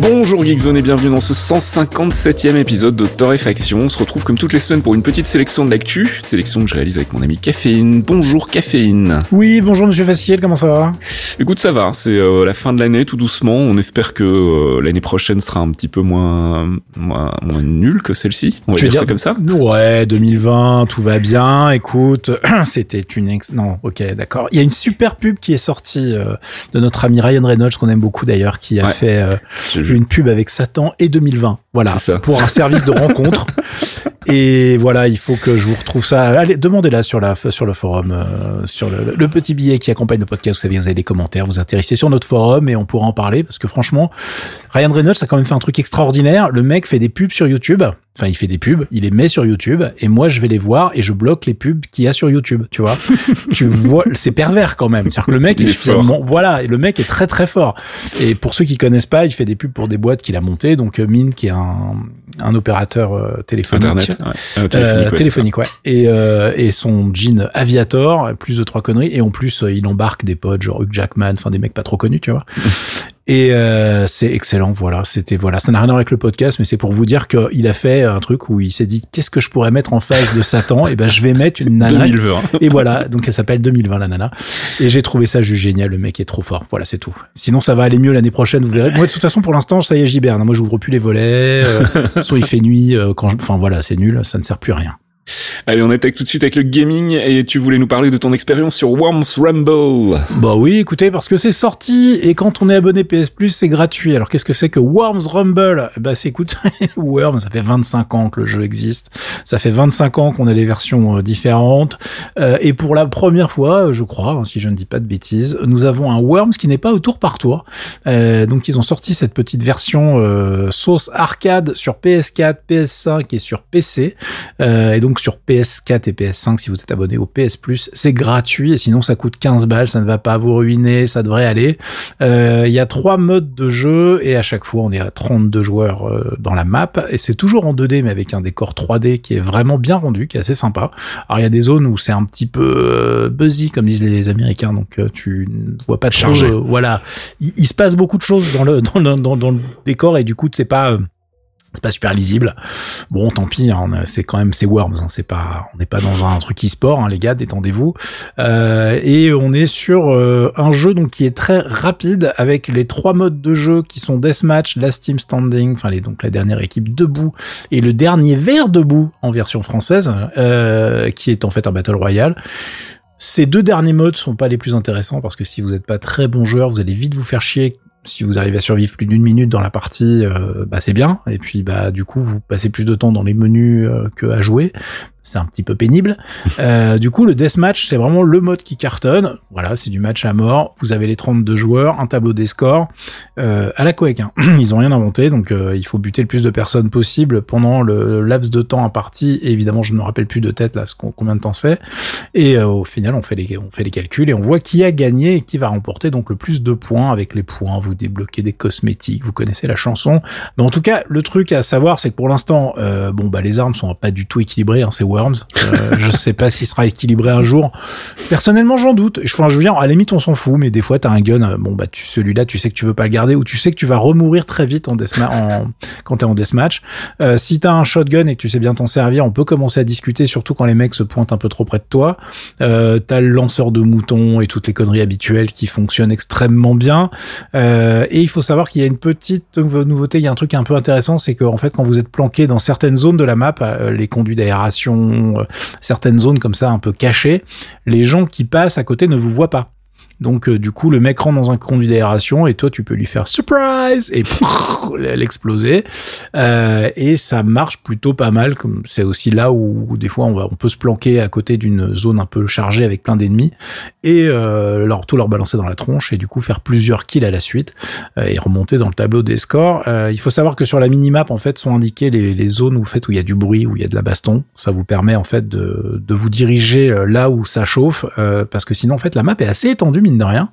Bonjour Geekzone et bienvenue dans ce 157e épisode de Torréfaction. On se retrouve comme toutes les semaines pour une petite sélection de l'actu, sélection que je réalise avec mon ami Caféine. Bonjour Caféine. Oui, bonjour Monsieur Faciel, comment ça va? Écoute, ça va, c'est euh, la fin de l'année tout doucement. On espère que euh, l'année prochaine sera un petit peu moins, moins, moins nulle que celle-ci. On va Tu veux dire, ça dire- comme ça Ouais, 2020, tout va bien. Écoute, c'était une ex... non, ok, d'accord. Il y a une super pub qui est sortie euh, de notre ami Ryan Reynolds qu'on aime beaucoup d'ailleurs, qui a Ouais. fait Je- une pub avec Satan et 2020. Voilà, pour un service de rencontre. Et voilà, il faut que je vous retrouve ça. Allez, demandez-la sur la sur le forum, euh, sur le, le petit billet qui accompagne le podcast. Vous savez, vous avez des commentaires, vous intéressez sur notre forum et on pourra en parler parce que franchement, Ryan Reynolds a quand même fait un truc extraordinaire. Le mec fait des pubs sur YouTube. Enfin, il fait des pubs, il les met sur YouTube et moi je vais les voir et je bloque les pubs qu'il y a sur YouTube. Tu vois, tu vois, c'est pervers quand même. C'est-à-dire que le mec est, est voilà, et le mec est très très fort. Et pour ceux qui connaissent pas, il fait des pubs pour des boîtes qu'il a montées. Donc euh, Mine, qui est un, un opérateur euh, téléphonique. Internet. Ouais. Euh, téléphonique, ouais, téléphonique, ouais. Et, euh, et son jean Aviator, plus de trois conneries. Et en plus, euh, il embarque des potes, genre Hugh Jackman, enfin des mecs pas trop connus, tu vois. et euh, c'est excellent, voilà. C'était voilà, ça n'a rien à voir avec le podcast, mais c'est pour vous dire qu'il a fait un truc où il s'est dit qu'est-ce que je pourrais mettre en face de Satan? Et ben, je vais mettre une nana. 2020. Et voilà, donc elle s'appelle 2020 la nana. Et j'ai trouvé ça juste génial, le mec est trop fort. Voilà, c'est tout. Sinon ça va aller mieux l'année prochaine, vous verrez. Moi de toute façon pour l'instant, ça y est, j'hiberne. Moi j'ouvre plus les volets, euh, soit il fait nuit euh, quand je enfin voilà, c'est nul, ça ne sert plus à rien. Allez, on attaque tout de suite avec le gaming et tu voulais nous parler de ton expérience sur Worms Rumble. Bah oui, écoutez, parce que c'est sorti et quand on est abonné PS Plus, c'est gratuit. Alors qu'est-ce que c'est que Worms Rumble? Bah c'est écoute, Worms, ça fait 25 ans que le jeu existe. Ça fait 25 ans qu'on a des versions euh, différentes. Euh, et pour la première fois, euh, je crois, hein, si je ne dis pas de bêtises, nous avons un Worms qui n'est pas au tour par tour. Donc ils ont sorti cette petite version sauce arcade sur PS4, PS5 et sur PC. Et donc sur PS4 et PS5, si vous êtes abonné au PS Plus, c'est gratuit et sinon ça coûte 15 balles, ça ne va pas vous ruiner, ça devrait aller. Euh, Il y a trois modes de jeu et à chaque fois on est à 32 joueurs euh, dans la map et c'est toujours en 2D mais avec un décor 3D qui est vraiment bien rendu, qui est assez sympa. Alors il y a des zones où c'est un petit peu euh, buzzy comme disent les Américains, donc euh, tu ne vois pas de euh, voilà, il, il se passe beaucoup de choses dans le dans le, dans, dans le décor et du coup c'est pas euh, c'est pas super lisible. Bon, tant pis, hein, c'est quand même c'est Worms, hein, c'est pas, on n'est pas dans un truc e-sport, hein, les gars, détendez-vous. Euh, et on est sur euh, un jeu donc qui est très rapide avec les trois modes de jeu qui sont Deathmatch, Last Team Standing, enfin les donc la dernière équipe debout et le dernier vert debout en version française, euh, qui est en fait un battle royale. Ces deux derniers modes sont pas les plus intéressants parce que si vous n'êtes pas très bon joueur, vous allez vite vous faire chier. Si vous arrivez à survivre plus d'une minute dans la partie, euh, bah c'est bien. Et puis bah du coup vous passez plus de temps dans les menus euh, que à jouer. C'est un petit peu pénible. Euh, du coup le deathmatch c'est vraiment le mode qui cartonne. Voilà c'est du match à mort. Vous avez les 32 joueurs, un tableau des scores euh, à la Quake. hein. Ils ont rien inventé donc il faut buter le plus de personnes possible pendant le laps de temps imparti. Et évidemment je ne me rappelle plus de tête là ce combien de temps c'est. Et au final, on fait les on fait les calculs et on voit qui a gagné et qui va remporter donc le plus de points. Avec les points, vous débloquez des cosmétiques, vous connaissez la chanson. Mais en tout cas, le truc à savoir, c'est que pour l'instant, euh, bon bah les armes sont pas du tout équilibrées. Hein, c'est Worms. Euh, je sais pas s'il sera équilibré un jour. Personnellement, j'en doute. Je, enfin, je dire, à la limite, on s'en fout. Mais des fois, t'as un gun. Bon bah tu celui-là, tu sais que tu veux pas le garder ou tu sais que tu vas remourir très vite en, en quand t'es en deathmatch. Euh, si t'as un shotgun et que tu sais bien t'en servir, on peut commencer à discuter, surtout quand les mecs se pointent un peu trop près de toi. Euh, t'as le lanceur de moutons et toutes les conneries habituelles qui fonctionnent extrêmement bien. Euh, et il faut savoir qu'il y a une petite nouve- nouveauté, il y a un truc un peu intéressant, c'est que en fait quand vous êtes planqué dans certaines zones de la map, euh, les conduits d'aération, euh, certaines zones comme ça un peu cachées, les gens qui passent à côté ne vous voient pas. Donc euh, du coup, le mec rentre dans un conduit d'aération et toi, tu peux lui faire surprise et l'exploser. Euh, et ça marche plutôt pas mal. Comme c'est aussi là où, des fois on, va, on peut se planquer à côté d'une zone un peu chargée avec plein d'ennemis et euh, leur tout leur balancer dans la tronche et du coup faire plusieurs kills à la suite euh, et remonter dans le tableau des scores. Euh, il faut savoir que sur la minimap en fait sont indiquées les, les zones où, fait, où il y a du bruit, où il y a de la baston. Ça vous permet en fait de, de vous diriger là où ça chauffe euh, parce que sinon en fait la map est assez étendue mine de rien.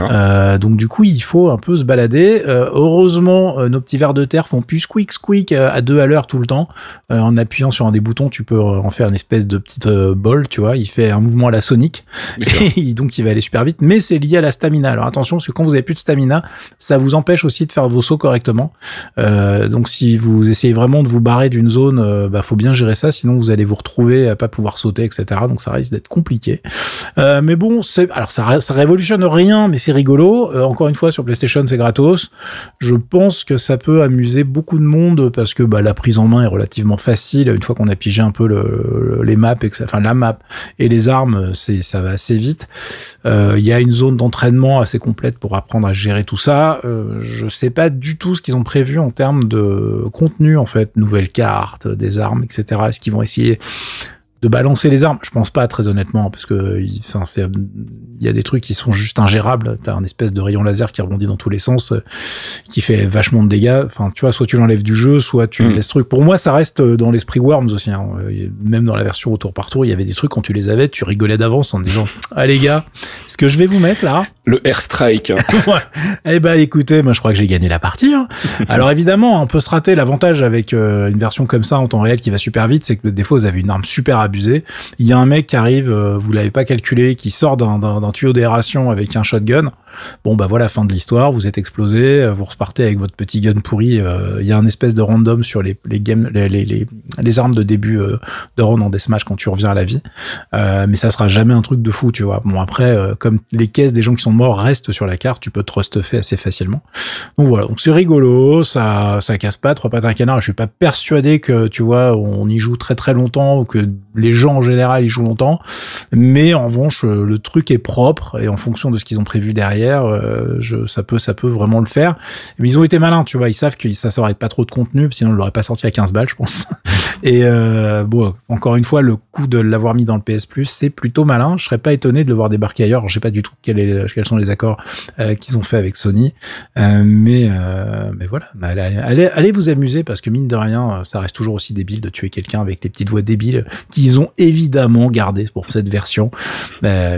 Euh, donc du coup il faut un peu se balader. heureusement nos petits vers de terre font plus squeak squeak à deux à l'heure tout le temps. en appuyant sur un des boutons tu peux en faire une espèce de petite bol, tu vois. Il fait un mouvement à la Sonic et donc il va aller super vite. Mais c'est lié à la stamina. Alors attention parce que quand vous avez plus de stamina, ça vous empêche aussi de faire vos sauts correctement. donc si vous essayez vraiment de vous barrer d'une zone, bah faut bien gérer ça, sinon vous allez vous retrouver à pas pouvoir sauter, etc. Donc ça risque d'être compliqué. Euh, mais bon, c'est alors ça, ça révolutionne rien, mais c'est rigolo. Euh, encore une fois, sur PlayStation, c'est gratos. Je pense que ça peut amuser beaucoup de monde parce que bah, la prise en main est relativement facile. Une fois qu'on a pigé un peu le, les maps, et que ça, enfin la map et les armes, ça va assez vite. Euh, il y a une zone d'entraînement assez complète pour apprendre à gérer tout ça. Euh, je sais pas du tout ce qu'ils ont prévu en termes de contenu en fait, nouvelles cartes, des armes, etc. Est-ce qu'ils vont essayer de balancer les armes. Je pense pas très honnêtement parce que enfin c'est il y a des trucs qui sont juste ingérables. T'as un espèce de rayon laser qui rebondit dans tous les sens, euh, qui fait vachement de dégâts. Enfin, tu vois, soit tu l'enlèves du jeu, soit tu mm. laisses truc. Pour moi, ça reste euh, dans l'esprit Worms aussi. Hein. Euh, même dans la version autour par tour, il y avait des trucs quand tu les avais, tu rigolais d'avance en disant "Ah les gars, ce que je vais vous mettre là." Le airstrike. Eh ben, écoutez, moi je crois que j'ai gagné la partie. Hein. Alors évidemment, on peut se rater. L'avantage avec une version comme ça en temps réel qui va super vite, c'est que des fois vous avez une arme super Il y a un mec qui arrive, vous l'avez pas calculé, qui sort d'un tuyau d'aération avec un shotgun. Bon bah voilà, fin de l'histoire, vous êtes explosé, euh, vous repartez avec votre petit gun pourri. Euh, il y a un espèce de random sur les, les, les, armes de début euh, de run en deathmatch quand tu reviens à la vie. mais ça sera jamais un truc de fou, tu vois. Bon après, comme les caisses des gens qui sont morts restent sur la carte, tu peux te restuffer assez facilement. Donc voilà, donc c'est rigolo, ça ça casse pas, trois pattes un canard. Je suis pas persuadé que tu vois, on y joue très très longtemps ou que les gens en général y jouent longtemps. Mais en revanche, le truc est propre et en fonction de ce qu'ils ont prévu derrière euh, je, ça peut, ça peut vraiment le faire. Mais ils ont été malins, tu vois. Ils savent que ça, ça pas trop de contenu, sinon on l'aurait pas sorti à 15 balles, je pense. Et euh, bon, encore une fois, le coup de l'avoir mis dans le PS Plus, c'est plutôt malin. Je serais pas étonné de le voir débarquer ailleurs. Je sais pas du tout quel quels sont les accords euh, qu'ils ont fait avec Sony, mais voilà, allez, allez, vous amuser parce que mine de rien, ça reste toujours aussi débile de tuer quelqu'un avec les petites voix débiles qu'ils ont évidemment gardées pour cette version.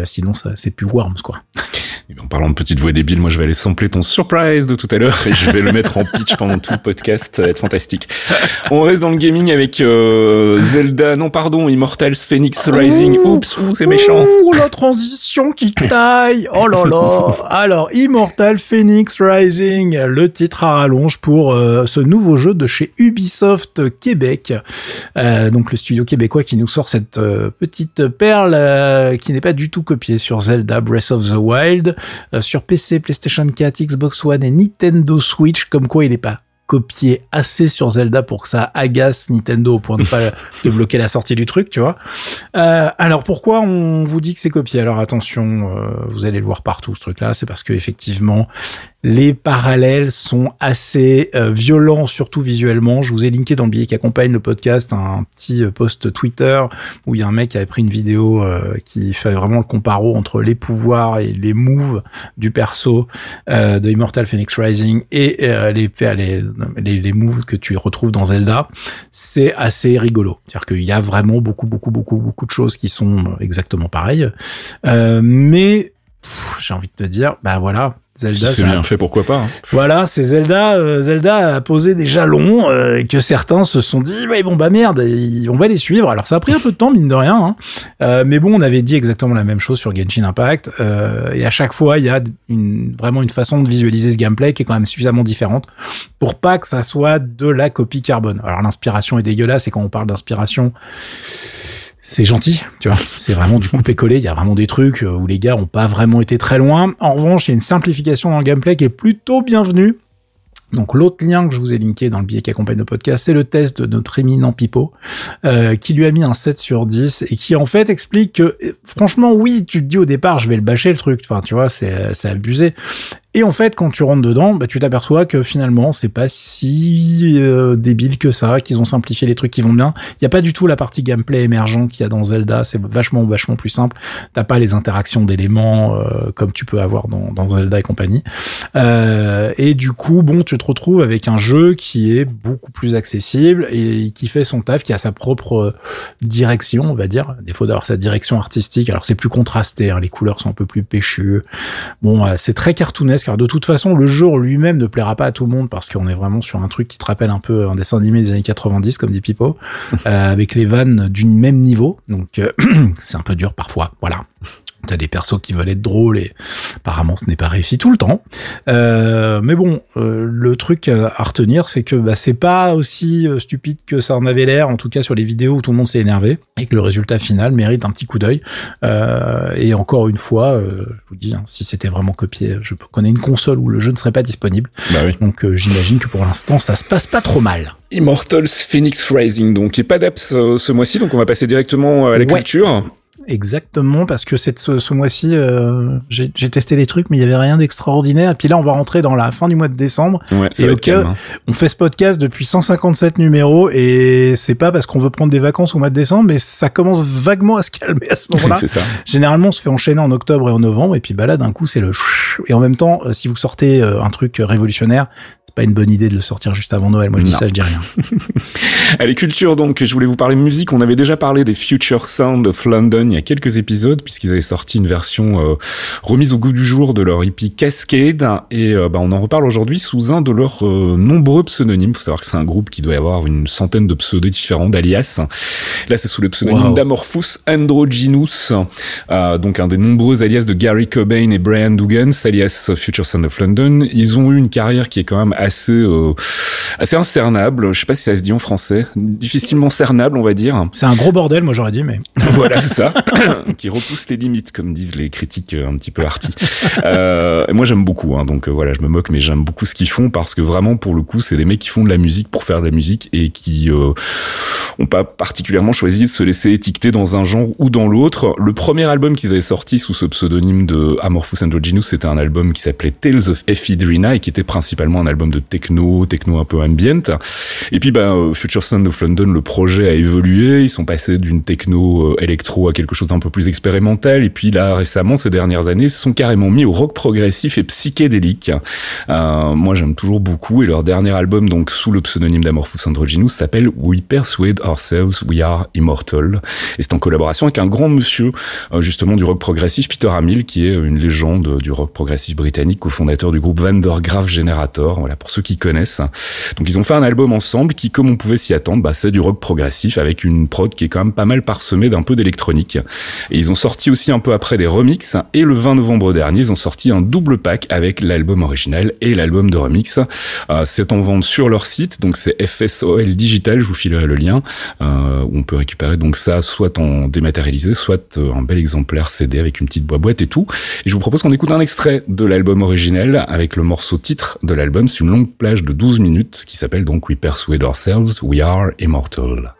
sinon, ça c'est plus Worms quoi. en parlant de petite voix débile, moi je vais aller sampler ton surprise de tout à l'heure et je vais le mettre en pitch pendant tout le podcast, ça va être fantastique. On reste dans le gaming avec euh, Zelda, non pardon, Immortals Phoenix Rising. Oups, c'est méchant. Ouh, la transition qui taille. Oh là là. Alors, Immortal Phoenix Rising, le titre à rallonge pour euh, ce nouveau jeu de chez Ubisoft Québec. Euh, donc le studio québécois qui nous sort cette petite perle qui n'est pas du tout copiée sur Zelda Breath of the Wild. Euh, sur PC, PlayStation 4, Xbox One et Nintendo Switch, comme quoi il n'est pas copié assez sur Zelda pour que ça agace Nintendo au point de pas de bloquer la sortie du truc, tu vois. Euh, alors pourquoi on vous dit que c'est copié? Alors attention, euh, vous allez le voir partout ce truc-là, c'est parce que effectivement les parallèles sont assez euh, violents, surtout visuellement. Je vous ai linké dans le billet qui accompagne le podcast un petit euh, post Twitter où il y a un mec qui avait pris une vidéo euh, qui fait vraiment le comparo entre les pouvoirs et les moves du perso de Immortal Phoenix Rising et les, les, les, les moves que tu retrouves dans Zelda. C'est assez rigolo. C'est-à-dire qu'il y a vraiment beaucoup, beaucoup, beaucoup, beaucoup de choses qui sont exactement pareilles. mais j'ai envie de te dire, bah voilà, Zelda, c'est bien fait, pourquoi pas. Hein. Voilà, c'est Zelda. Euh, Zelda a posé des jalons euh, et que certains se sont dit, ouais bon bah merde, on va les suivre. Alors ça a pris un peu de temps mine de rien, hein. euh, mais bon, on avait dit exactement la même chose sur Genshin Impact. et à chaque fois, il y a une, vraiment une façon de visualiser ce gameplay qui est quand même suffisamment différente pour pas que ça soit de la copie carbone. Alors l'inspiration est dégueulasse et quand on parle d'inspiration c'est gentil, tu vois. C'est vraiment du coupé-collé. Il y a vraiment des trucs euh, où les gars ont pas vraiment été très loin. En revanche, il y a une simplification dans le gameplay qui est plutôt bienvenue. Donc l'autre lien que je vous ai linké dans le billet qui accompagne le podcast, c'est le test de notre éminent Pipo, euh, qui lui a mis un 7 sur 10 et qui en fait explique que franchement oui, tu te dis au départ je vais le bâcher le truc, enfin tu vois, c'est abusé. Et en fait, quand tu rentres dedans, bah, tu t'aperçois que finalement, c'est pas si euh, débile que ça, qu'ils ont simplifié les trucs qui vont bien. Il y a pas du tout la partie gameplay émergent qu'il y a dans Zelda. C'est vachement, vachement plus simple. T'as pas les interactions d'éléments euh, comme tu peux avoir dans, dans Zelda et compagnie. Euh, et du coup, bon, tu te retrouves avec un jeu qui est beaucoup plus accessible et qui fait son taf, qui a sa propre direction, on va dire. Défaut d'avoir sa direction artistique. Alors c'est plus contrasté. Hein, les couleurs sont un peu plus péchues. Bon, c'est très cartoonesque car de toute façon, le jeu lui-même ne plaira pas à tout le monde parce qu'on est vraiment sur un truc qui te rappelle un peu un dessin animé des années 90, comme dit Pipo, euh, avec les vannes du même niveau. Donc, euh, c'est un peu dur parfois. Voilà. T'as des persos qui veulent être drôles et apparemment ce n'est pas réussi tout le temps. Euh, mais bon, euh, le truc à retenir, c'est que bah, c'est pas aussi euh, stupide que ça en avait l'air, en tout cas sur les vidéos où tout le monde s'est énervé, et que le résultat final mérite un petit coup d'œil. et encore une fois, je vous dis, hein, si c'était vraiment copié, je connais une console où le jeu ne serait pas disponible. Bah oui. Donc j'imagine que pour l'instant, ça se passe pas trop mal. Immortals Phoenix Rising, donc il n'y a pas d'apps ce mois-ci, donc on va passer directement à la culture. Exactement, parce que cette, ce, mois-ci, euh, j'ai testé les trucs, mais il y avait rien d'extraordinaire. Et puis là, on va rentrer dans la fin du mois de décembre. Ouais, et ok, hein. on fait ce podcast depuis 157 numéros, et c'est pas parce qu'on veut prendre des vacances au mois de décembre, mais ça commence vaguement à se calmer à ce moment-là. c'est ça. Généralement, on se fait enchaîner en octobre et en novembre, et puis bah là, d'un coup, c'est le et en même temps, euh, si vous sortez euh, un truc révolutionnaire, pas une bonne idée de le sortir juste avant Noël. Moi, je dis ça, je dis rien. Allez, culture, donc, je voulais vous parler musique. On avait déjà parlé des Future Sound of London il y a quelques épisodes, puisqu'ils avaient sorti une version euh, remise au goût du jour de leur hippie Cascade. Et euh, bah, on en reparle aujourd'hui sous un de leurs euh, nombreux pseudonymes. faut savoir que c'est un groupe qui doit avoir une centaine de pseudos différents, d'alias. Là, c'est sous le pseudonyme d'Amorphous Androgynous, donc un des nombreux alias de Gary Cobain et Brian Dugan, alias Future Sound of London. Ils ont eu une carrière qui est quand même assez euh, assez incernable. Je sais pas si ça se dit en français. Difficilement cernable, on va dire. C'est un gros bordel, moi j'aurais dit, mais voilà, c'est ça. qui repousse les limites, comme disent les critiques euh, un petit peu arty. Euh, moi j'aime beaucoup, hein, donc voilà, je me moque, mais j'aime beaucoup ce qu'ils font parce que vraiment pour le coup, c'est des mecs qui font de la musique pour faire de la musique et qui euh, ont pas particulièrement choisi de se laisser étiqueter dans un genre ou dans l'autre. Le premier album qu'ils avaient sorti sous ce pseudonyme de Amorphous Androgynous, c'était un album qui s'appelait Tales of Ephedrina et qui était principalement un album de techno, techno un peu ambient. Et puis, bah, euh, Future Sound of London, le projet a évolué. Ils sont passés d'une techno euh, électro à quelque chose d'un peu plus expérimental. Et puis là, récemment, ces dernières années, ils se sont carrément mis au rock progressif et psychédélique. Euh, moi, j'aime toujours beaucoup. Et leur dernier album, donc sous le pseudonyme d'Amorphous Androgynous, s'appelle We Persuade Ourselves We Are Immortal. Et c'est en collaboration avec un grand monsieur, justement, du rock progressif, Peter Hamill, qui est une légende du rock progressif britannique, cofondateur du groupe Vandergraaf Generator. Voilà, pour ceux qui connaissent. Donc ils ont fait un album ensemble qui, comme on pouvait s'y attendre, bah, c'est du rock progressif avec une prod qui est quand même pas mal parsemée d'un peu d'électronique. Et ils ont sorti aussi un peu après des remixes. Et le 20 novembre dernier, ils ont sorti un double pack avec l'album original et l'album de remix. Euh, c'est en vente sur leur site, donc c'est FSOL Digital, je vous filerai le lien, euh, où on peut récupérer donc ça soit en dématérialisé, soit euh, un bel exemplaire CD avec une petite boîte et tout. Et je vous propose qu'on écoute un extrait de l'album original avec le morceau titre de l'album. Longue plage de 12 minutes qui s'appelle donc We Persuade Ourselves, We Are Immortal.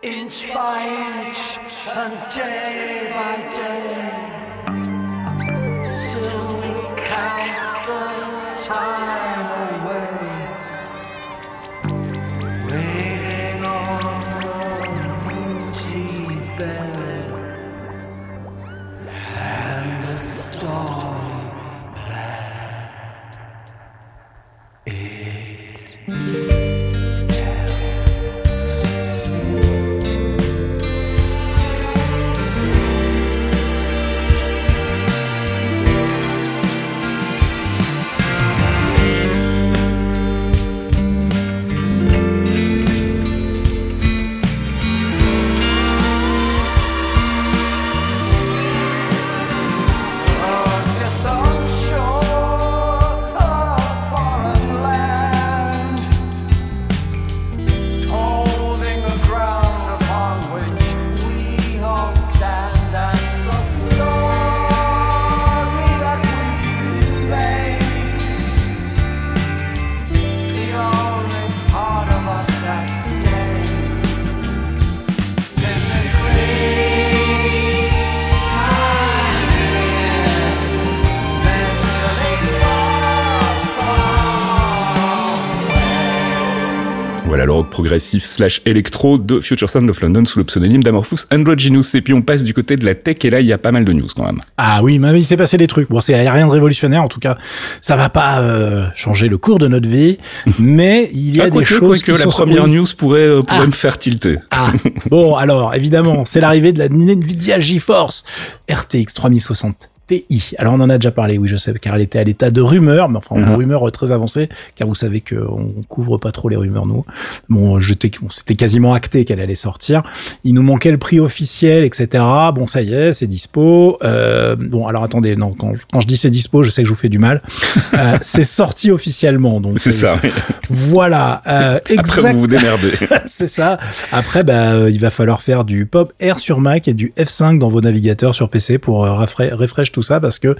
Progressif slash électro de Future Sound of London sous le pseudonyme d'Amorphous Androgynous. Et puis on passe du côté de la tech et là il y a pas mal de news quand même. Ah oui, mais il s'est passé des trucs. Bon, c'est rien de révolutionnaire en tout cas. Ça va pas euh, changer le cours de notre vie, mais il y a Ah, des quoique- choses qui la sont première news pourrait, euh, pourrait Ah. me faire tilter. Ah, bon, alors, évidemment, c'est l'arrivée de la Nvidia GeForce RTX 3060 Alors, on en a déjà parlé, oui, je sais, car elle était à l'état de rumeur, mais enfin, une Mhm. rumeur très avancée, car vous savez qu'on couvre pas trop les rumeurs, nous. Bon, j'étais, c'était quasiment acté qu'elle allait sortir. Il nous manquait le prix officiel, etc. Bon, ça y est, c'est dispo. Euh, bon, alors attendez, non, quand, je- quand je dis c'est dispo, je sais que je vous fais du mal. Euh, c'est sorti officiellement, donc. C'est euh, ça. oui. Voilà, euh, Après exact. vous vous démerdez. C'est ça. Après, bah, il va falloir faire du Pop R sur Mac et du F5 dans vos navigateurs sur PC pour rafra- refresh tout ça parce que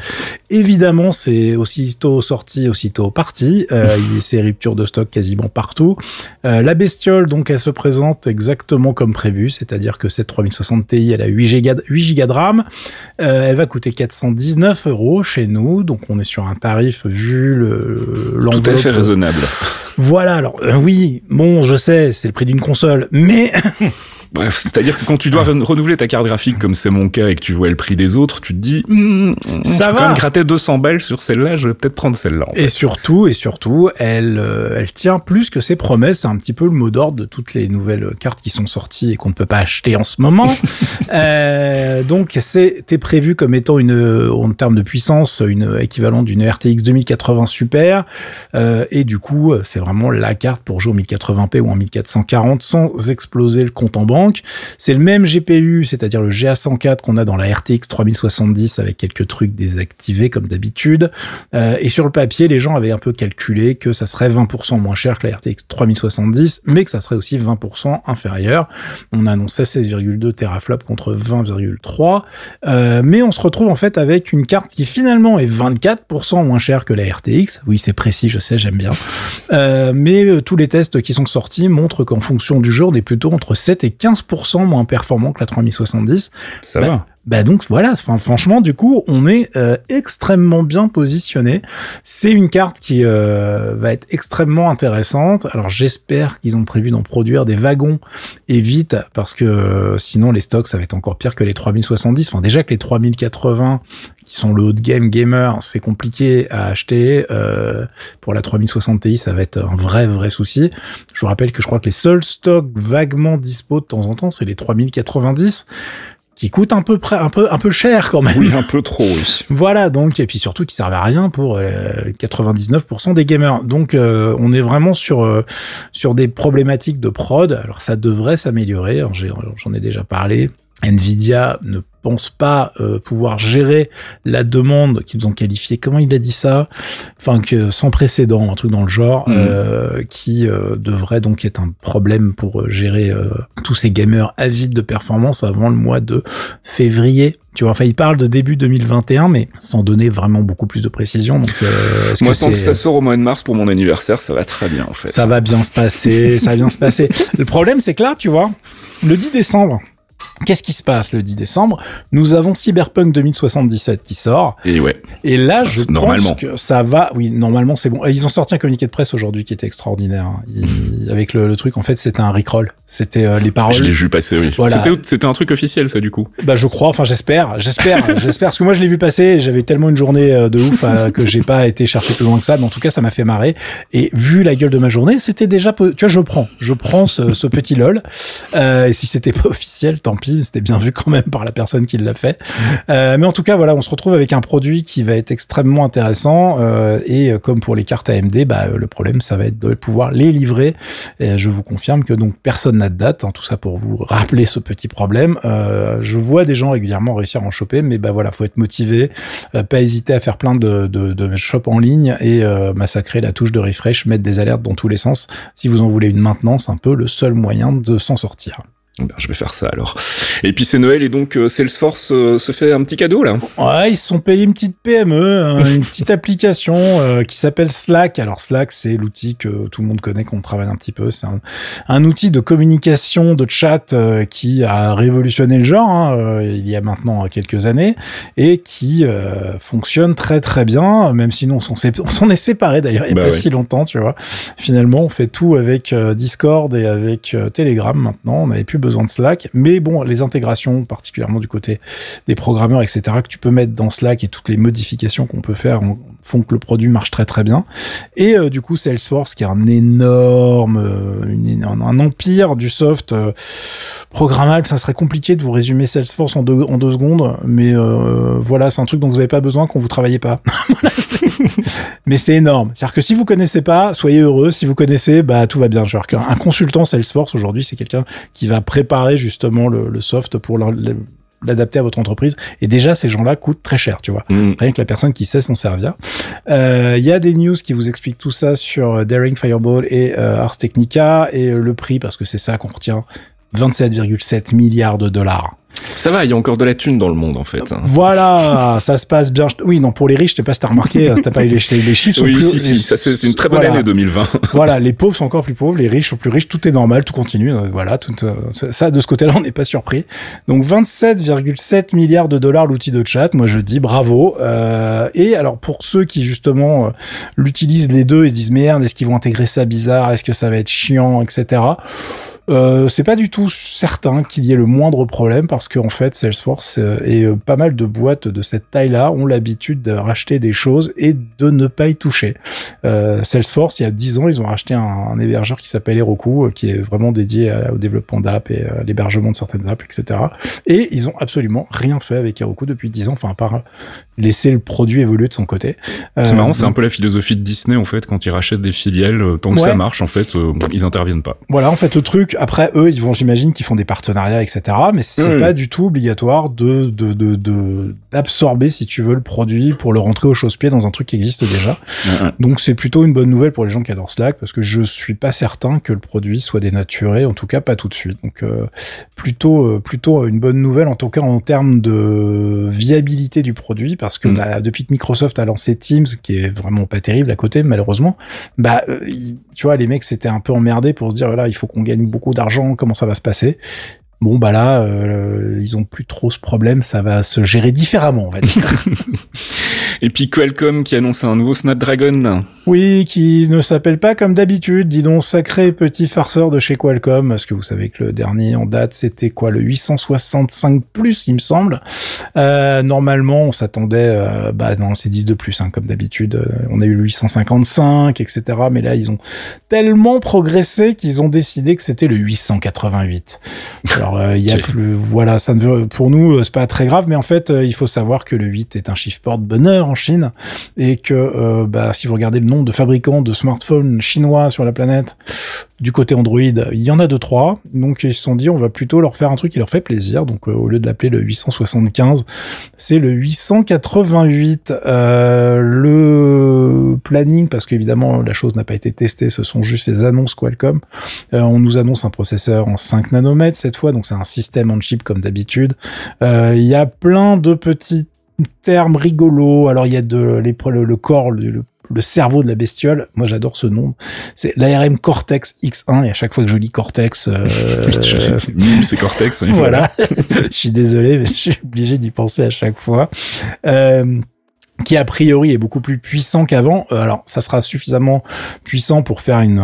évidemment, c'est aussitôt sorti, aussitôt parti. Euh, il y a ces ruptures de stock quasiment partout. Euh, la bestiole, donc, elle se présente exactement comme prévu, c'est-à-dire que cette 3060 Ti, elle a 8 Go, 8 Go de RAM. Euh, elle va coûter 419 euros chez nous, donc on est sur un tarif vu le Tout à fait raisonnable. voilà, alors oui, bon, je sais, c'est le prix d'une console, mais Bref, c'est-à-dire que quand tu dois ren- renouveler ta carte graphique comme c'est mon cas et que tu vois le prix des autres, tu te dis, hmm, Ça je va. quand même gratter 200 balles sur celle-là, je vais peut-être prendre celle-là. en fait. et surtout, et surtout, elle, euh, elle tient plus que ses promesses. C'est un petit peu le mot d'ordre de toutes les nouvelles cartes qui sont sorties et qu'on ne peut pas acheter en ce moment. euh, donc, c'était prévu comme étant une, euh, en termes de puissance, une équivalent d'une RTX 2080 Super. Euh, et du coup, c'est vraiment la carte pour jouer en 1080p ou en 1440 sans exploser le compte en banque. C'est le même GPU, c'est-à-dire le GA104 qu'on a dans la RTX 3070 avec quelques trucs désactivés comme d'habitude. Euh, et sur le papier, les gens avaient un peu calculé que ça serait 20% moins cher que la RTX 3070, mais que ça serait aussi 20% inférieur. On annonçait 16,2 teraflops contre 20,3. Euh, mais on se retrouve en fait avec une carte qui finalement est 24% moins chère que la RTX. Oui, c'est précis, je sais, j'aime bien. Euh, mais tous les tests qui sont sortis montrent qu'en fonction du jour, on est plutôt entre 7 et 15% moins performant que la 3070. Ça bah, va. Bah donc voilà, enfin, franchement du coup on est euh, extrêmement bien positionné. C'est une carte qui euh, va être extrêmement intéressante. Alors j'espère qu'ils ont prévu d'en produire des wagons et vite parce que euh, sinon les stocks ça va être encore pire que les 3070. Enfin déjà que les 3080 qui sont le haut de game gamer c'est compliqué à acheter. Euh, pour la 3060 Ti ça va être un vrai vrai souci. Je vous rappelle que je crois que les seuls stocks vaguement dispo de temps en temps c'est les 3090 qui coûtent un peu près, un peu, un peu cher quand même. Oui, un peu trop, oui. Voilà, donc, et puis surtout qui servent à rien pour euh, 99% des gamers. Donc, euh, on est vraiment sur, euh, sur des problématiques de prod. Alors, ça devrait s'améliorer. J'en ai déjà parlé. Nvidia ne pense pas euh, pouvoir gérer la demande qu'ils ont qualifiée, comment il a dit ça? Enfin, que sans précédent, un truc dans le genre, Mhm. euh, qui euh, devrait donc être un problème pour euh, gérer euh, tous ces gamers avides de performance avant le mois de février. Tu vois, enfin, il parle de début 2021, mais sans donner vraiment beaucoup plus de précision. Donc, euh, Moi, que tant que ça sort au mois de mars pour mon anniversaire, ça va très bien, en fait. ça va bien se passer, ça va bien se passer. Le problème, c'est que là, tu vois, le 10 décembre, qu'est-ce qui se passe le 10 décembre? Nous avons Cyberpunk 2077 qui sort. Et ouais. Et là, je normalement. pense que ça va. Oui, normalement, c'est bon. Et Ils ont sorti un communiqué de presse aujourd'hui qui était extraordinaire. hein. Avec le, le truc, en fait, c'était un rickroll. C'était euh, les paroles. Je l'ai vu passer, oui. Voilà. C'était, un truc officiel, ça, du coup. Bah je crois, enfin j'espère, j'espère, j'espère parce que moi je l'ai vu passer, j'avais tellement une journée euh, de ouf euh, que j'ai pas été chercher plus loin que ça, mais en tout cas ça m'a fait marrer et vu la gueule de ma journée, c'était déjà tu vois je prends, je prends ce, ce petit lol euh, et si c'était pas officiel, tant pis, c'était bien vu quand même par la personne qui l'a fait. Euh, mais en tout cas voilà, on se retrouve avec un produit qui va être extrêmement intéressant euh, et euh, comme pour les cartes AMD, bah le problème ça va être de pouvoir les livrer. Et je vous confirme que donc personne n'a de date, hein, tout ça pour vous rappeler ce petit problème. Euh, je vois des gens régulièrement réussir à en choper, mais bah voilà, faut être motivé, pas hésiter à faire plein de, de, de shops en ligne et euh, massacrer la touche de refresh, mettre des alertes dans tous les sens. Si vous en voulez une maintenant, c'est un peu le seul moyen de s'en sortir. Ben, je vais faire ça alors. Et puis c'est Noël et donc euh, Salesforce euh, se fait un petit cadeau là. Ouais, ils se sont payés une petite PME, hein, une petite application euh, qui s'appelle Slack. Alors Slack, c'est l'outil que tout le monde connaît, qu'on travaille un petit peu. C'est un, un, outil de communication, de chat qui a révolutionné le genre hein, il y a maintenant quelques années et qui fonctionne très très bien, même si nous on s'en est séparés d'ailleurs il n'y a bah pas si longtemps, tu vois. Finalement, on fait tout avec Discord et avec Telegram maintenant. On n'avait plus besoin de Slack. Mais bon, les intégrations, particulièrement du côté des programmeurs, etc., que tu peux mettre dans Slack et toutes les modifications qu'on peut faire font que le produit marche très très bien. Et euh, du coup, Salesforce, qui est un énorme, euh, un, empire du soft euh, programmable, ça serait compliqué de vous résumer Salesforce en deux, en deux secondes, mais voilà, c'est un truc dont vous n'avez pas besoin quand vous travaillez pas. mais c'est énorme. C'est-à-dire que si vous connaissez pas, soyez heureux. Si vous connaissez, bah tout va bien. Genre un consultant Salesforce aujourd'hui, c'est quelqu'un qui va préparer justement le, soft pour l'adapter à votre entreprise. Et déjà, ces gens-là coûtent très cher, tu vois. Mm. Rien que la personne qui sait s'en servir. Euh, il y a des news qui vous expliquent tout ça sur Daring Fireball et euh, Ars Technica et le prix, parce que c'est ça qu'on retient. 27,7 milliards de dollars. Ça va, il y a encore de la thune dans le monde en fait. Voilà, ça se passe bien. Oui, non, pour les riches, je sais pas si t'as remarqué, t'as pas eu les, les chiffres. Sont oui, plus, si, si, ça c'est une très bonne année 2020. voilà, les pauvres sont encore plus pauvres, les riches sont plus riches, tout est normal, tout continue. Euh, voilà, tout, euh, ça de ce côté-là, on n'est pas surpris. Donc 27,7 milliards de dollars l'outil de chat. Moi, je dis bravo. Euh, et alors pour ceux qui justement euh, l'utilisent les deux, ils se disent merde, est-ce qu'ils vont intégrer ça bizarre, est-ce que ça va être chiant, etc. Euh, c'est pas du tout certain qu'il y ait le moindre problème parce qu'en fait Salesforce euh, et euh, pas mal de boîtes de cette taille-là ont l'habitude de racheter des choses et de ne pas y toucher. Salesforce, il y a 10 ans, ils ont racheté un, hébergeur qui s'appelle Heroku, qui est vraiment dédié au développement d'app et à l'hébergement de certaines apps, etc. Et ils ont absolument rien fait avec Heroku depuis 10 ans, enfin à part laisser le produit évoluer de son côté. C'est marrant, c'est un peu la philosophie de Disney en fait, quand ils rachètent des filiales, tant que ça marche en fait, ils interviennent pas. Voilà, en fait le truc après, eux, ils vont, j'imagine, qu'ils font des partenariats, etc. Mais c'est pas du tout obligatoire de, de, d'absorber, si tu veux, le produit pour le rentrer au chausse-pied dans un truc qui existe déjà. Donc, c'est plutôt une bonne nouvelle pour les gens qui adorent Slack parce que je suis pas certain que le produit soit dénaturé, en tout cas pas tout de suite. Donc, euh, plutôt, euh, plutôt une bonne nouvelle, en tout cas en termes de viabilité du produit parce que mm. bah, depuis que Microsoft a lancé Teams, qui est vraiment pas terrible à côté, malheureusement, bah, euh, tu vois, les mecs s'étaient un peu emmerdés pour se dire, là, il faut qu'on gagne beaucoup d'argent, comment ça va se passer Bon, bah là, euh, ils ont plus trop ce problème, ça va se gérer différemment, on va dire. Et puis Qualcomm qui annonce un nouveau Snapdragon. Oui, qui ne s'appelle pas comme d'habitude, dis donc, sacré petit farceur de chez Qualcomm, parce que vous savez que le dernier en date, c'était quoi, le 865 plus, il me semble. Euh, normalement, on s'attendait, euh, bah non, c'est 10 de plus, hein, comme d'habitude. Euh, on a eu le 855, etc. Mais là, ils ont tellement progressé qu'ils ont décidé que c'était le 888. Alors, euh, il y a plus, voilà, ça ne pour nous, euh, c'est pas très grave, mais en fait, euh, il faut savoir que le 8 est un chiffre porte-bonheur en Chine et que, bah, si vous regardez le nombre de fabricants de smartphones chinois sur la planète, du côté Android, il y en a deux trois, donc ils se sont dit on va plutôt leur faire un truc qui leur fait plaisir. Donc au lieu de l'appeler le 875, c'est le 888. Euh, le planning, parce qu'évidemment la chose n'a pas été testée, ce sont juste les annonces Qualcomm. on nous annonce un processeur en 5 nanomètres cette fois, donc c'est un système en chip comme d'habitude. Euh, il y a plein de petits termes rigolos. Alors il y a de les, le, corps, le, cerveau de la bestiole. Moi j'adore ce nom. C'est l'ARM Cortex X1 et à chaque fois que je lis Cortex, euh, c'est Cortex. voilà. je suis désolé, mais je suis obligé d'y penser à chaque fois. Euh, qui a priori est beaucoup plus puissant qu'avant. Euh, alors, ça sera suffisamment puissant pour faire une,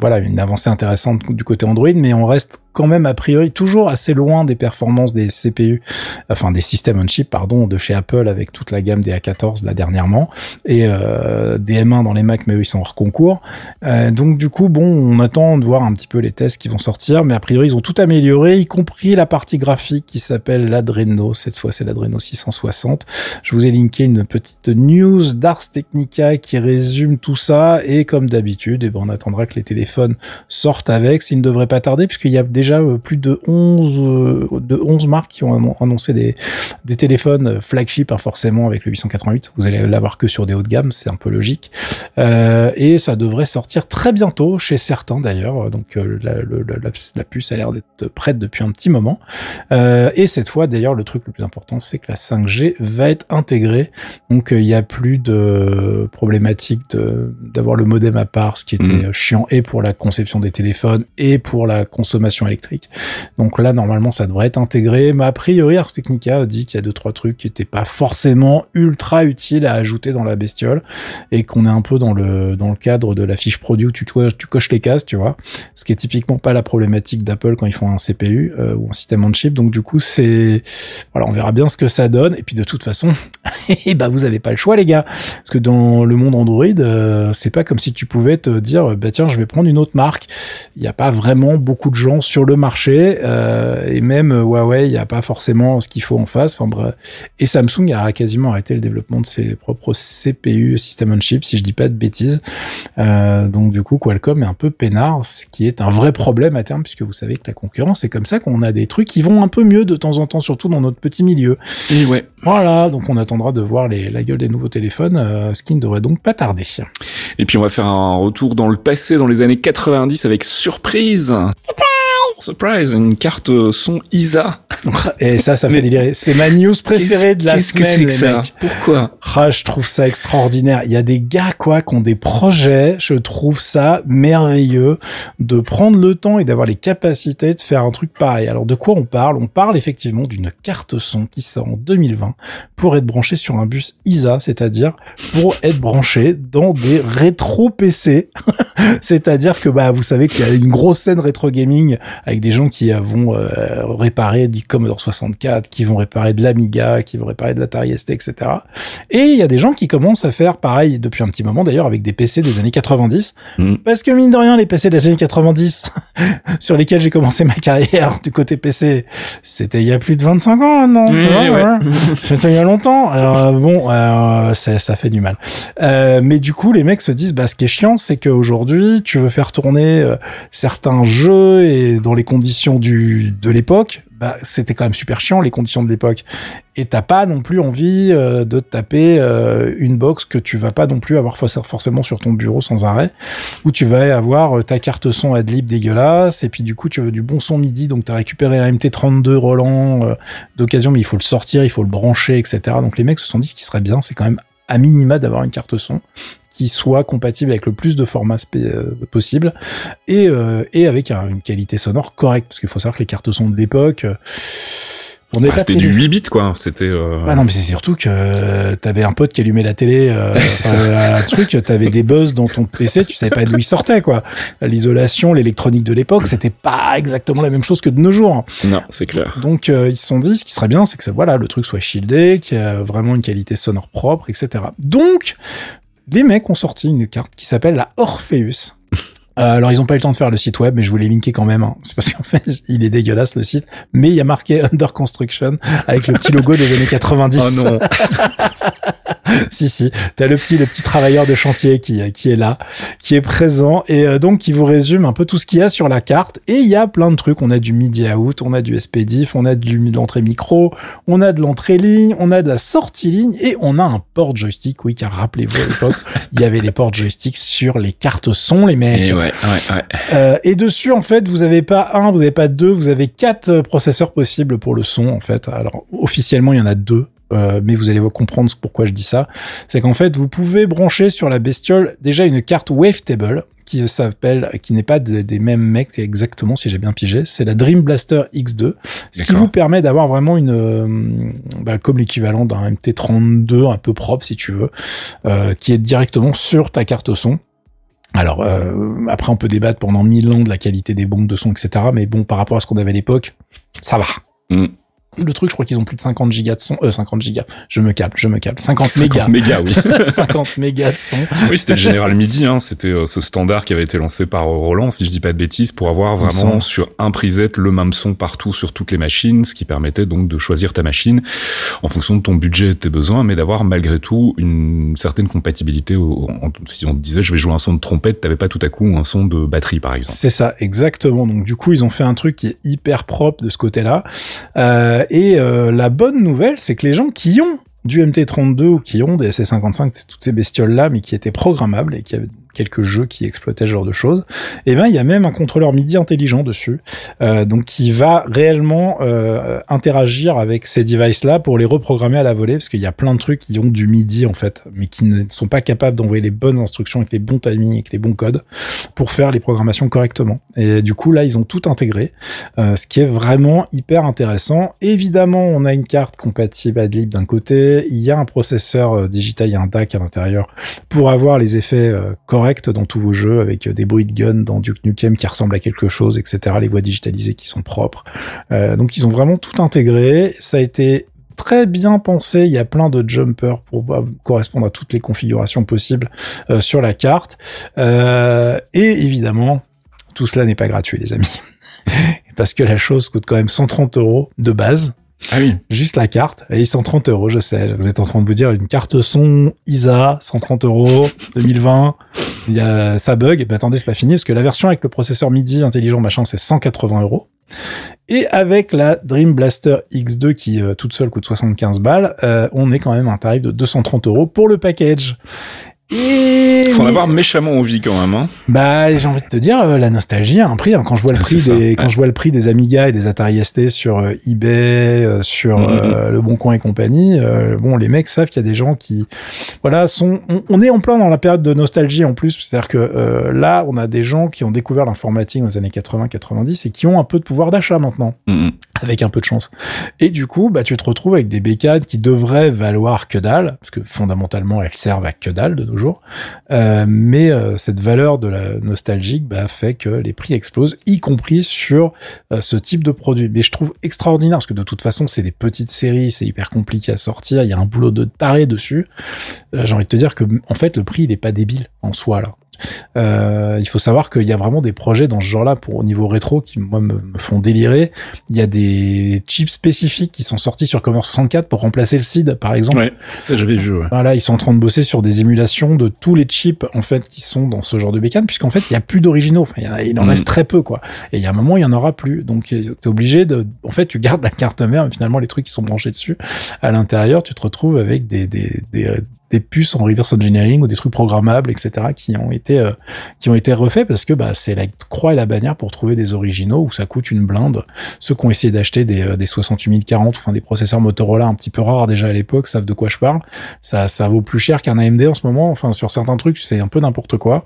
voilà, une avancée intéressante du côté Android, mais on reste quand même a priori toujours assez loin des performances des CPU, enfin des systèmes on chip, pardon, de chez Apple avec toute la gamme des A14 là dernièrement et euh, des M1 dans les Mac, mais eux ils sont hors concours. Euh, donc du coup, bon, on attend de voir un petit peu les tests qui vont sortir, mais a priori ils ont tout amélioré, y compris la partie graphique qui s'appelle l'Adreno. Cette fois, c'est l'Adreno 660. Je vous ai linké une petite news d'Ars Technica qui résume tout ça et comme d'habitude, et eh ben on attendra que les téléphones sortent avec. S'ils ne devrait pas tarder puisqu'il y a déjà déjà plus de 11, de 11 marques qui ont annoncé des, des téléphones flagship, hein, forcément, avec le 888. Vous allez l'avoir que sur des hauts de gamme, c'est un peu logique. et ça devrait sortir très bientôt chez certains d'ailleurs. Donc la, la, puce a l'air d'être prête depuis un petit moment. et cette fois, d'ailleurs, le truc le plus important, c'est que la 5G va être intégrée. Donc il n'y a plus de problématique d'avoir le modem à part, ce qui était mm. chiant et pour la conception des téléphones et pour la consommation électrique. Donc là, normalement, ça devrait être intégré. Mais a priori, Ars Technica dit qu'il y a deux trois trucs qui n'étaient pas forcément ultra utiles à ajouter dans la bestiole et qu'on est un peu dans le dans le cadre de la fiche produit où tu, coches les cases, tu vois. Ce qui est typiquement pas la problématique d'Apple quand ils font un CPU euh, ou un système on chip. Donc du coup, c'est voilà, on verra bien ce que ça donne. Et puis de toute façon, bah vous avez pas le choix, les gars, parce que dans le monde Android, euh, c'est pas comme si tu pouvais te dire, bah tiens, je vais prendre une autre marque. Il n'y a pas vraiment beaucoup de gens sur le marché euh, et même Huawei, il n'y a pas forcément ce qu'il faut en face. Enfin bref. Et Samsung a quasiment arrêté le développement de ses propres CPU, system on chip, si je dis pas de bêtises. Euh, donc du coup, Qualcomm est un peu peinard, ce qui est un vrai problème à terme, puisque vous savez que la concurrence, c'est comme ça qu'on a des trucs qui vont un peu mieux de temps en temps, surtout dans notre petit milieu. Et ouais. Voilà, donc on attendra de voir les, la gueule des nouveaux téléphones, euh, ce qui ne devrait donc pas tarder. Et puis on va faire un retour dans le passé, dans les années 90, avec surprise. Surprise Surprise, une carte son ISA. Et ça, ça fait délirer. C'est ma news préférée de la semaine, que les mecs. Pourquoi ah, Je trouve ça extraordinaire. Il y a des gars, quoi, qui ont des projets. Je trouve ça merveilleux de prendre le temps et d'avoir les capacités de faire un truc pareil. Alors, de quoi on parle? On parle effectivement d'une carte son qui sort en 2020 pour être branchée sur un bus ISA, c'est-à-dire pour être branchée dans des rétro PC. c'est-à-dire que, bah, vous savez qu'il y a une grosse scène rétro gaming avec des gens qui vont euh, réparer du Commodore 64, qui vont réparer de l'Amiga, qui vont réparer de l'Atari ST, etc. Et il y a des gens qui commencent à faire pareil depuis un petit moment d'ailleurs avec des PC des années 90, mm. parce que mine de rien les PC des années 90 sur lesquels j'ai commencé ma carrière du côté PC, c'était il y a plus de 25 ans, non C'était il y a longtemps. Alors euh, bon, euh, ça, ça fait du mal. Euh, mais du coup, les mecs se disent, bah ce qui est chiant, c'est qu'aujourd'hui, tu veux faire tourner certains jeux et dans les conditions du, de l'époque, bah, c'était quand même super chiant les conditions de l'époque. Et t'as pas non plus envie euh, de taper euh, une box que tu vas pas non plus avoir forcément sur ton bureau sans arrêt, où tu vas avoir euh, ta carte son Adlib dégueulasse, et puis du coup tu veux du bon son MIDI, donc t'as récupéré un MT32 Roland d'occasion, mais il faut le sortir, il faut le brancher, etc. Donc les mecs se sont dit ce qui serait bien, c'est quand même à minima d'avoir une carte son qui soit compatible avec le plus de formats euh, possible et, euh, avec une qualité sonore correcte. Parce qu'il faut savoir que les cartes son de l'époque euh, on bah, c'était du 8 bits quoi, c'était euh... Ah non mais c'est surtout que t'avais un pote qui allumait la télé euh, un truc, t'avais des buzz dans ton PC, tu savais pas d'où ils sortaient quoi. L'isolation, l'électronique de l'époque, c'était pas exactement la même chose que de nos jours. Non, c'est clair. Donc euh, ils se sont dit ce qui serait bien, c'est que voilà, le truc soit shieldé, qu'il y a vraiment une qualité sonore propre, etc. Donc les mecs ont sorti une carte qui s'appelle la Orpheus. Euh, alors ils ont pas eu le temps de faire le site web, mais je voulais linker quand même. Hein. C'est parce qu'en fait il est dégueulasse le site, mais il y a marqué Under Construction avec le petit logo des années 90. Oh non. si si, t'as le petit le petit travailleur de chantier qui qui est là, qui est présent et euh, donc qui vous résume un peu tout ce qu'il y a sur la carte. Et il y a plein de trucs. On a du MIDI out, on a du SPDIF, on a du de l'entrée micro, on a de l'entrée ligne, on a de la sortie ligne et on a un port joystick. Oui, car rappelez-vous à l'époque, il y avait les ports joystick sur les cartes son, les mecs. ouais, ouais, ouais. Euh, et dessus, en fait, vous avez pas un, vous avez pas deux, vous avez quatre euh, processeurs possibles pour le son, en fait. Alors officiellement, il y en a deux euh, mais vous allez comprendre pourquoi je dis ça, c'est qu'en fait, vous pouvez brancher sur la bestiole déjà une carte Wavetable qui s'appelle, qui n'est pas des mêmes mecs exactement, si j'ai bien pigé, c'est la Dream Blaster X2, ce qui vous permet d'avoir vraiment une, euh, bah, comme l'équivalent d'un MT32 un peu propre, si tu veux, euh, qui est directement sur ta carte son. Alors après on peut débattre pendant mille ans de la qualité des bombes de son etc mais bon par rapport à ce qu'on avait à l'époque ça va mm. Le truc, je crois qu'ils ont plus de 50 gigas de son. Euh, 50 gigas. Je me câble, je me câble. 50, 50 mégas. mégas, oui. 50 mégas de son. oui, c'était le General MIDI, hein. C'était euh, ce standard qui avait été lancé par Roland, si je dis pas de bêtises, pour avoir vraiment sur un preset le même son partout sur toutes les machines, ce qui permettait donc de choisir ta machine en fonction de ton budget et de tes besoins, mais d'avoir malgré tout une certaine compatibilité. Au, en- si on te disait je vais jouer un son de trompette, t'avais pas tout à coup un son de batterie, par exemple. C'est ça, exactement. Donc du coup, ils ont fait un truc qui est hyper propre de ce côté-là. Euh, et euh, la bonne nouvelle, c'est que les gens qui ont du MT32 ou qui ont des SC55, c'est toutes ces bestioles-là, mais qui étaient programmables et qui avaient quelques jeux qui exploitaient ce genre de choses, et ben il y a même un contrôleur MIDI intelligent dessus, euh, donc qui va réellement euh, interagir avec ces devices-là pour les reprogrammer à la volée, parce qu'il y a plein de trucs qui ont du MIDI en fait, mais qui ne sont pas capables d'envoyer les bonnes instructions avec les bons timings, avec les bons codes pour faire les programmations correctement. Et du coup là ils ont tout intégré, euh, ce qui est vraiment hyper intéressant. Évidemment on a une carte compatible Adlib d'un côté, il y a un processeur digital, il y a un DAC à l'intérieur pour avoir les effets euh, dans tous vos jeux avec euh, des bruits de gun dans Duke Nukem qui ressemblent à quelque chose, etc. Les voix digitalisées qui sont propres. Euh, donc ils ont vraiment tout intégré. Ça a été très bien pensé. Il y a plein de jumpers pour correspondre à toutes les configurations possibles euh, sur la carte. Et évidemment, tout cela n'est pas gratuit, les amis. Parce que la chose coûte quand même 130 euros de base. Ah oui. Juste la carte. Et 130 euros, je sais. Vous êtes en train de vous dire une carte son ISA, 130 euros, 2020. Il y a, ça bug. Ben attendez, c'est pas fini parce que la version avec le processeur MIDI intelligent machin, c'est 180 euros. Et avec la Dream Blaster X2 qui euh, toute seule coûte 75 balles, euh, on est quand même à un tarif de 230 euros pour le package. Et Faut en mais- avoir méchamment envie quand même, hein. bah, j'ai envie de te dire, euh, la nostalgie a un prix. hein. Quand je vois le prix des, ouais. quand je vois le prix des Amiga et des Atari ST sur euh, eBay, euh, sur euh, Le Bon Coin et compagnie, bon, les mecs savent qu'il y a des gens qui, voilà, sont. On, on est en plein dans la période de nostalgie en plus, c'est-à-dire que là, on a des gens qui ont découvert l'informatique dans les années 80-90 et qui ont un peu de pouvoir d'achat maintenant Mm, mm. avec un peu de chance. Et du coup, bah, tu te retrouves avec des bécanes qui devraient valoir que dalle, parce que fondamentalement, elles servent à que dalle de nos Euh, mais euh, cette valeur de la nostalgique bah, fait que les prix explosent, y compris sur euh, ce type de produit. Mais je trouve extraordinaire, parce que de toute façon, c'est des petites séries, c'est hyper compliqué à sortir, il y a un boulot de taré dessus. J'ai envie de te dire que, en fait, le prix, il est pas débile en soi, là. Euh, il faut savoir qu'il y a vraiment des projets dans ce genre-là pour au niveau rétro qui moi me, me font délirer. Il y a des chips spécifiques qui sont sortis sur Commodore 64 pour remplacer le SID par exemple. Ouais, ça j'avais vu, ouais. Voilà, ils sont en train de bosser sur des émulations de tous les chips en fait qui sont dans ce genre de bécane, puisqu'en fait il y a plus d'originaux. Enfin, il en Mm. reste très peu quoi. Et il y a un moment il y en aura plus. Donc tu es obligé de, en fait tu gardes la carte mère, mais finalement les trucs qui sont branchés dessus à l'intérieur, tu te retrouves avec des des, des des puces en reverse engineering ou des trucs programmables, etc., qui ont été euh, qui ont été refaits parce que bah c'est la croix et la bannière pour trouver des originaux où ça coûte une blinde. Ceux qui ont essayé d'acheter des euh, des 68040, enfin des processeurs Motorola un petit peu rares déjà à l'époque, savent de quoi je parle. Ça ça vaut plus cher qu'un AMD en ce moment. Enfin sur certains trucs c'est un peu n'importe quoi.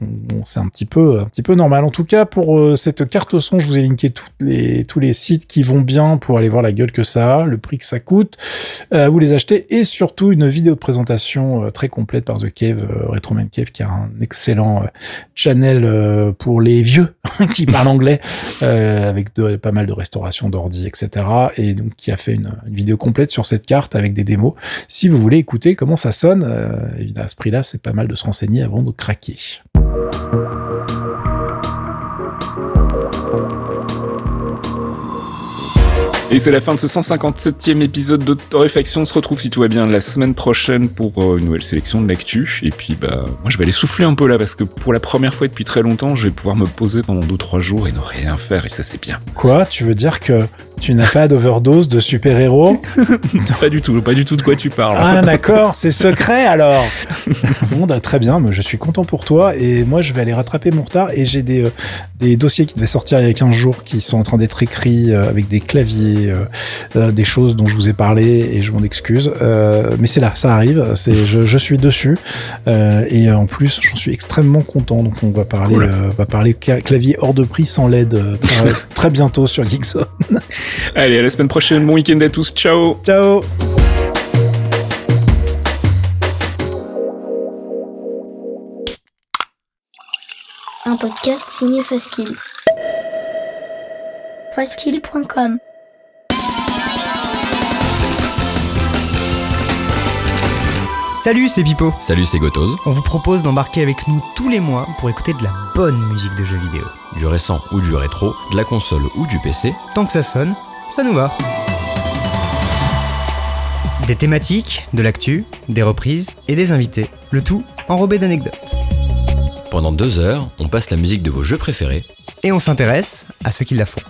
Bon, c'est un petit peu un petit peu normal. En tout cas pour euh, cette carte son, je vous ai linké toutes les tous les sites qui vont bien pour aller voir la gueule que ça a, le prix que ça coûte, euh, vous les achetez et surtout une vidéo de présentation euh, très complète par The Cave, euh, Retroman Cave, qui a un excellent euh, channel pour les vieux qui parlent anglais, avec pas mal de restauration d'ordi, etc. Et donc qui a fait une, vidéo complète sur cette carte avec des démos. Si vous voulez écouter comment ça sonne, évidemment à ce prix-là, c'est pas mal de se renseigner avant de craquer. Et c'est la fin de ce 157e épisode de Torréfaction. On se retrouve si tout va bien la semaine prochaine pour euh, une nouvelle sélection de l'actu. Et puis bah moi je vais aller souffler un peu là parce que pour la première fois depuis très longtemps, je vais pouvoir me poser pendant 2-3 jours et ne rien faire et ça c'est bien. Quoi? Tu veux dire que tu n'as pas d'overdose de super-héros pas du tout, pas du tout de quoi tu parles. Ah d'accord, c'est secret alors. bon, bah, très bien, mais je suis content pour toi et moi je vais aller rattraper mon retard et j'ai des, euh, des dossiers qui devaient sortir il y a 15 jours qui sont en train d'être écrits euh, avec des claviers, euh, euh, des choses dont je vous ai parlé et je m'en excuse. Euh, mais c'est là, ça arrive, c'est je, je suis dessus Euh, et en plus j'en suis extrêmement content donc on va parler, Cool. euh, va parler cla- clavier hors de prix sans LED euh, très, très bientôt sur Geekzone. Allez, à la semaine prochaine. Bon week-end à tous. Ciao. Ciao. Un podcast signé Faskill. Faskill.com Salut, c'est Pipo. Salut, c'est Gotoz. On vous propose d'embarquer avec nous tous les mois pour écouter de la bonne musique de jeux vidéo. Du récent ou du rétro, de la console ou du PC. Tant que ça sonne, ça nous va. Des thématiques, de l'actu, des reprises et des invités. Le tout enrobé d'anecdotes. Pendant deux heures, on passe la musique de vos jeux préférés. Et on s'intéresse à ceux qui la font.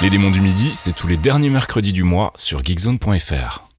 Les démons du midi, c'est tous les derniers mercredis du mois sur geekzone.fr.